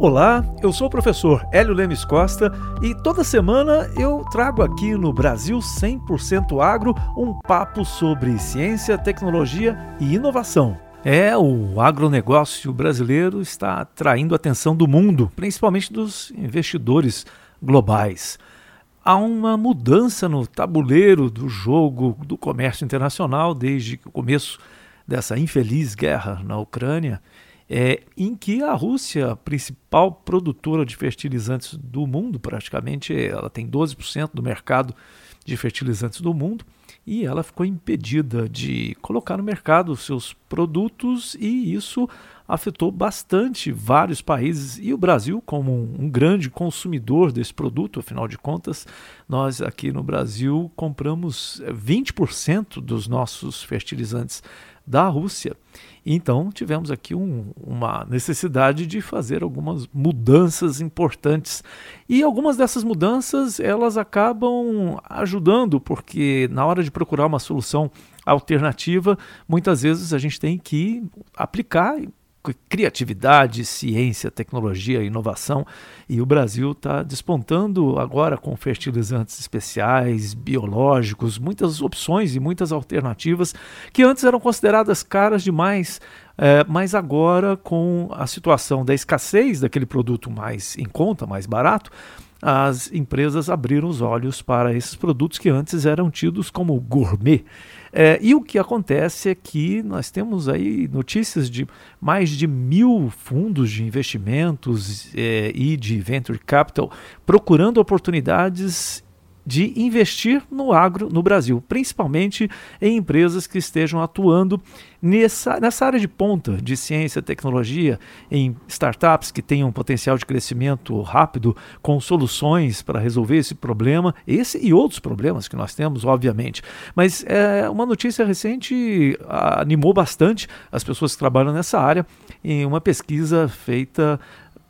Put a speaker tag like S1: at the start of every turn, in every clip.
S1: Olá, eu sou o professor Hélio Lemes Costa e toda semana eu trago aqui no Brasil 100% Agro um papo sobre ciência, tecnologia e inovação. É, o agronegócio brasileiro está atraindo a atenção do mundo, principalmente dos investidores globais. Há uma mudança no tabuleiro do jogo do comércio internacional desde o começo dessa infeliz guerra na Ucrânia é, em que a Rússia, principal produtora de fertilizantes do mundo, praticamente ela tem 12% do mercado de fertilizantes do mundo, e ela ficou impedida de colocar no mercado os seus produtos e isso afetou bastante vários países e o Brasil como um, grande consumidor desse produto, afinal de contas, nós aqui no Brasil compramos 20% dos nossos fertilizantes da Rússia. Então tivemos aqui um, uma necessidade de fazer algumas mudanças importantes e algumas dessas mudanças elas acabam ajudando porque na hora de procurar uma solução alternativa muitas vezes a gente tem que aplicar criatividade, ciência, tecnologia, inovação. E o Brasil está despontando agora com fertilizantes especiais, biológicos, muitas opções e muitas alternativas que antes eram consideradas caras demais. É, mas agora, com a situação da escassez daquele produto mais em conta, mais barato, as empresas abriram os olhos para esses produtos que antes eram tidos como gourmet. É, e o que acontece é que nós temos aí notícias de mais de mil fundos de investimentos é, e de venture capital procurando oportunidades de investir no agro no Brasil, principalmente em empresas que estejam atuando nessa, nessa área de ponta de ciência e tecnologia, em startups que tenham potencial de crescimento rápido, com soluções para resolver esse problema, esse e outros problemas que nós temos, obviamente. Mas é, uma notícia recente animou bastante as pessoas que trabalham nessa área em uma pesquisa feita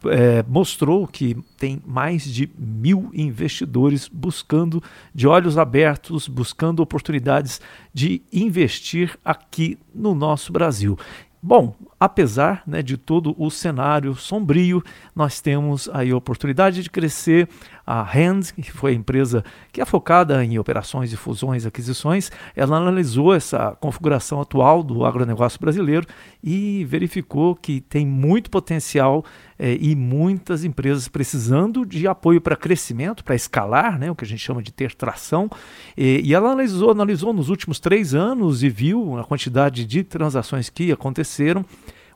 S1: é, mostrou que tem mais de mil investidores buscando, de olhos abertos, buscando oportunidades de investir aqui no nosso Brasil. Bom, apesar né, de todo o cenário sombrio, nós temos aí a oportunidade de crescer. A Hand, que foi a empresa que é focada em operações de fusões e aquisições, ela analisou essa configuração atual do agronegócio brasileiro e verificou que tem muito potencial é, e muitas empresas precisando de apoio para crescimento, para escalar, né, o que a gente chama de ter tração. E, e ela analisou, analisou nos últimos três anos e viu a quantidade de transações que aconteceram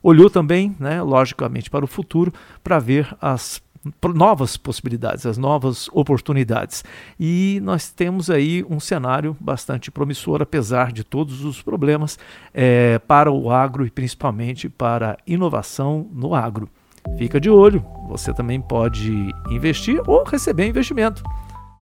S1: olhou também, né, logicamente, para o futuro para ver as novas possibilidades, as novas oportunidades. E nós temos aí um cenário bastante promissor, apesar de todos os problemas, é, para o agro e principalmente para a inovação no agro. Fica de olho, você também pode investir ou receber investimento.